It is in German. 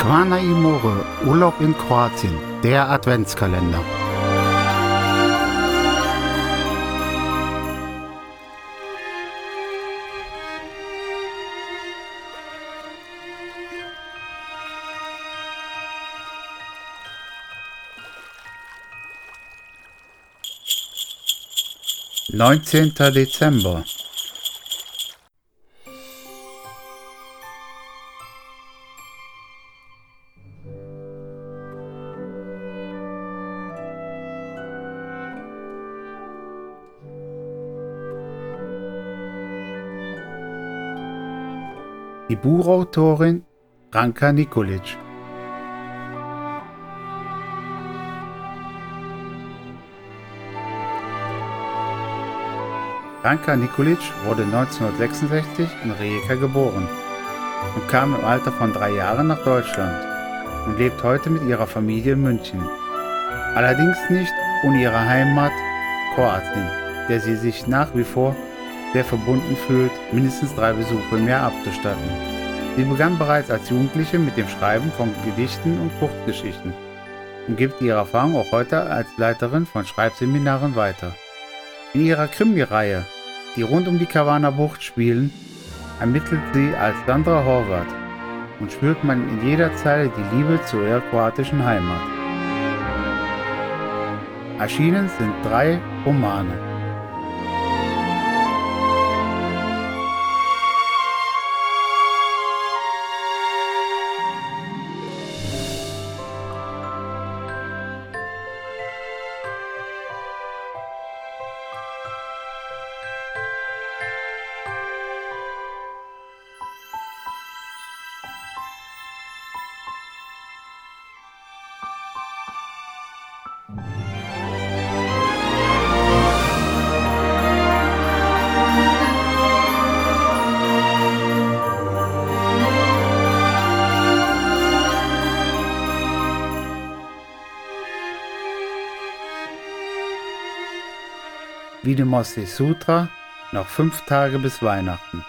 Kawana Imore, Urlaub in Kroatien, der Adventskalender. Neunzehnter Dezember Die Buchautorin Ranka Nikolic. Ranka Nikolic wurde 1966 in Rijeka geboren und kam im Alter von drei Jahren nach Deutschland und lebt heute mit ihrer Familie in München. Allerdings nicht ohne ihre Heimat Kroatien, der sie sich nach wie vor sehr verbunden fühlt, mindestens drei Besuche im Jahr abzustatten. Sie begann bereits als Jugendliche mit dem Schreiben von Gedichten und Kurzgeschichten und gibt ihre Erfahrung auch heute als Leiterin von Schreibseminaren weiter. In ihrer Krimi-Reihe, die rund um die Kavanner Bucht spielen, ermittelt sie als Sandra Horvath und spürt man in jeder Zeile die Liebe zu ihrer kroatischen Heimat. Erschienen sind drei Romane. Vidimosti Sutra, noch fünf Tage bis Weihnachten.